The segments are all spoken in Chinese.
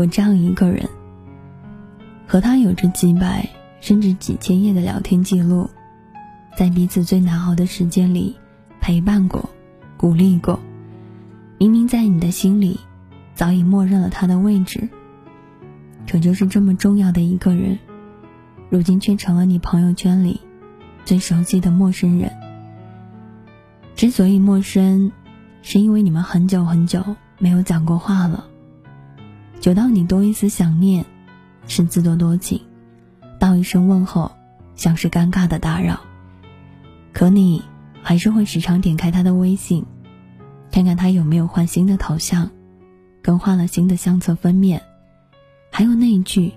我这样一个人，和他有着几百甚至几千页的聊天记录，在彼此最难熬的时间里陪伴过、鼓励过。明明在你的心里早已默认了他的位置，可就是这么重要的一个人，如今却成了你朋友圈里最熟悉的陌生人。之所以陌生，是因为你们很久很久没有讲过话了。久到你多一丝想念，是自作多情；道一声问候，像是尴尬的打扰。可你还是会时常点开他的微信，看看他有没有换新的头像，更换了新的相册封面，还有那一句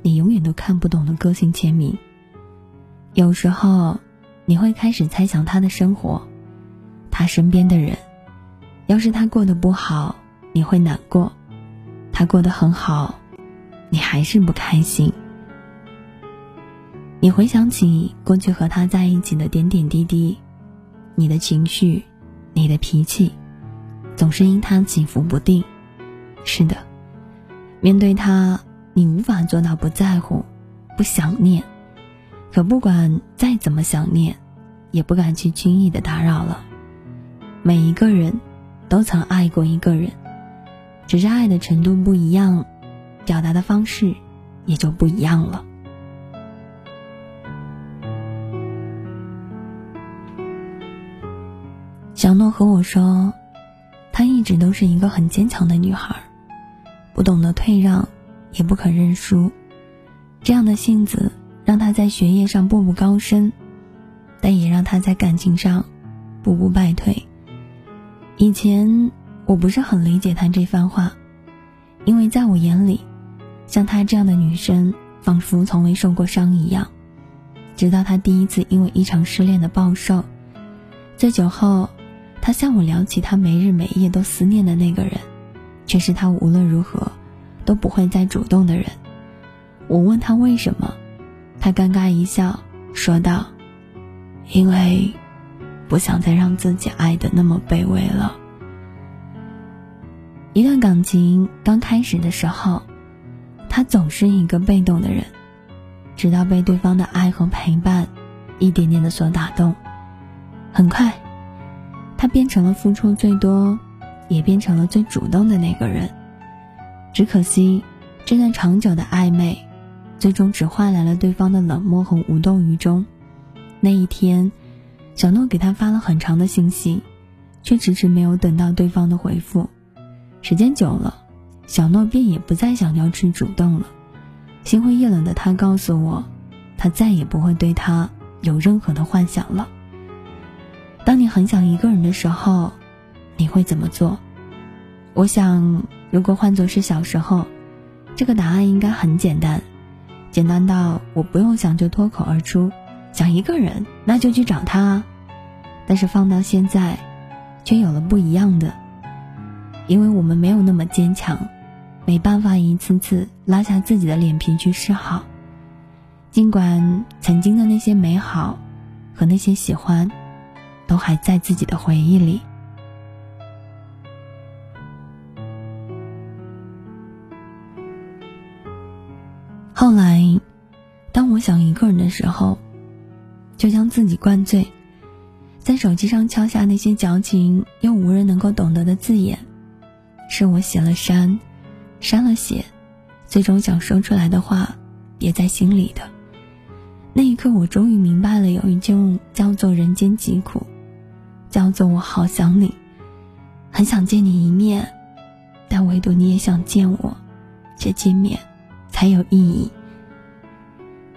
你永远都看不懂的个性签名。有时候，你会开始猜想他的生活，他身边的人，要是他过得不好，你会难过。他过得很好，你还是不开心。你回想起过去和他在一起的点点滴滴，你的情绪，你的脾气，总是因他起伏不定。是的，面对他，你无法做到不在乎、不想念。可不管再怎么想念，也不敢去轻易的打扰了。每一个人都曾爱过一个人。只是爱的程度不一样，表达的方式也就不一样了。小诺和我说，她一直都是一个很坚强的女孩，不懂得退让，也不肯认输。这样的性子让她在学业上步步高升，但也让她在感情上步步败退。以前。我不是很理解他这番话，因为在我眼里，像她这样的女生，仿佛从未受过伤一样。直到她第一次因为一场失恋的暴瘦，醉酒后，他向我聊起他没日没夜都思念的那个人，却是他无论如何都不会再主动的人。我问他为什么，他尴尬一笑，说道：“因为不想再让自己爱的那么卑微了。”一段感情刚开始的时候，他总是一个被动的人，直到被对方的爱和陪伴一点点的所打动，很快，他变成了付出最多，也变成了最主动的那个人。只可惜，这段长久的暧昧，最终只换来了对方的冷漠和无动于衷。那一天，小诺给他发了很长的信息，却迟迟没有等到对方的回复。时间久了，小诺便也不再想要去主动了。心灰意冷的他告诉我，他再也不会对他有任何的幻想了。当你很想一个人的时候，你会怎么做？我想，如果换作是小时候，这个答案应该很简单，简单到我不用想就脱口而出，想一个人那就去找他。但是放到现在，却有了不一样的。因为我们没有那么坚强，没办法一次次拉下自己的脸皮去示好。尽管曾经的那些美好和那些喜欢，都还在自己的回忆里。后来，当我想一个人的时候，就将自己灌醉，在手机上敲下那些矫情又无人能够懂得的字眼。是我写了删，删了写，最终想说出来的话憋在心里的。那一刻，我终于明白了，有一种叫做人间疾苦，叫做我好想你，很想见你一面，但唯独你也想见我，这见面才有意义。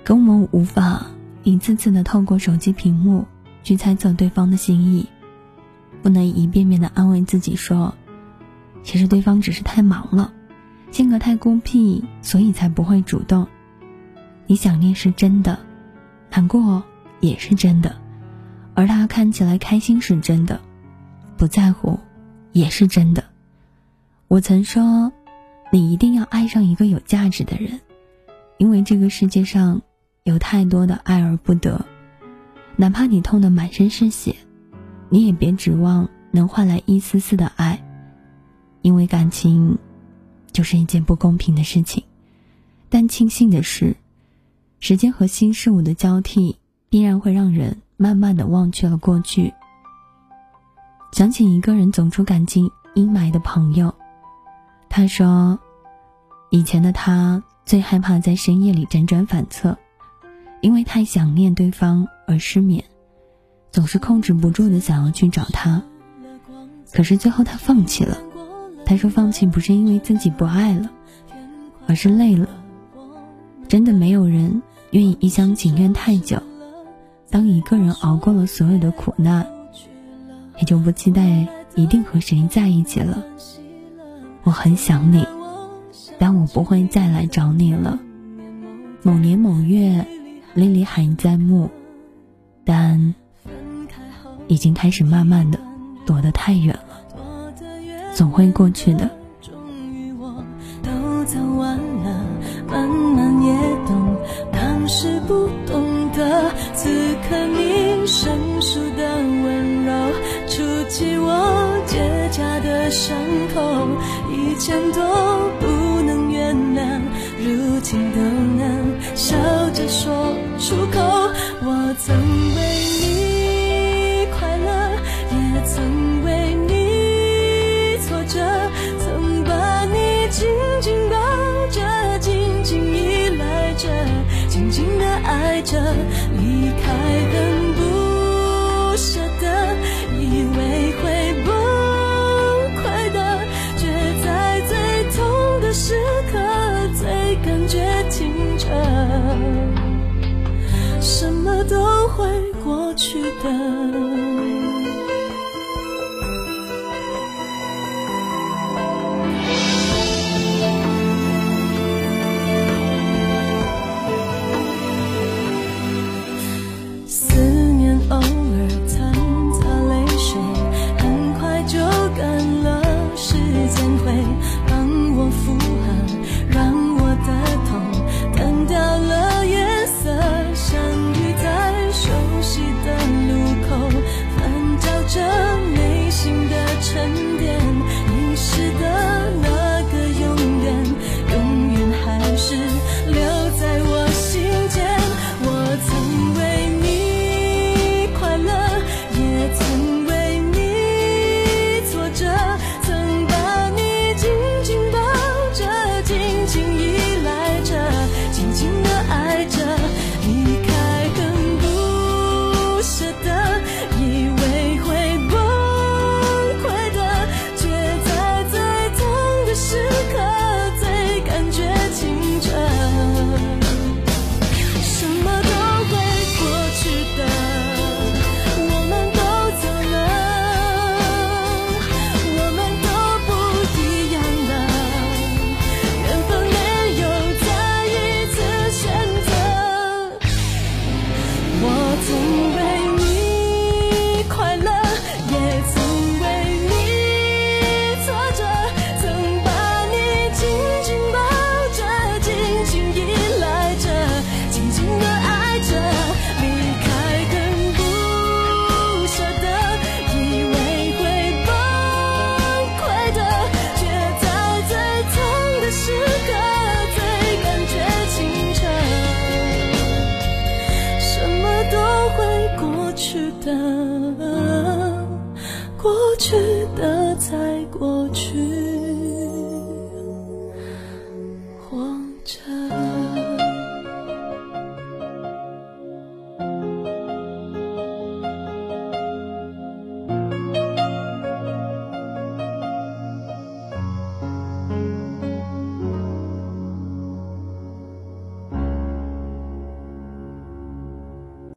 可我们无法一次次的透过手机屏幕去猜测对方的心意，不能一遍遍的安慰自己说。其实对方只是太忙了，性格太孤僻，所以才不会主动。你想念是真的，难过也是真的，而他看起来开心是真的，不在乎也是真的。我曾说，你一定要爱上一个有价值的人，因为这个世界上有太多的爱而不得，哪怕你痛得满身是血，你也别指望能换来一丝丝的爱。因为感情，就是一件不公平的事情。但庆幸的是，时间和新事物的交替，必然会让人慢慢的忘却了过去。想起一个人走出感情阴霾的朋友，他说，以前的他最害怕在深夜里辗转反侧，因为太想念对方而失眠，总是控制不住的想要去找他。可是最后他放弃了。他说放弃不是因为自己不爱了，而是累了。真的没有人愿意一厢情愿太久。当一个人熬过了所有的苦难，也就不期待一定和谁在一起了。我很想你，但我不会再来找你了。某年某月，莉莉还在目，但已经开始慢慢的躲得太远。总会过去的。终于我都走完了，慢慢也懂当时不懂得，此刻你生疏的温柔，触及我结痂的伤口，以前都不能原谅，如今都能笑着说出口。我曾为的。去的，过去的在过去。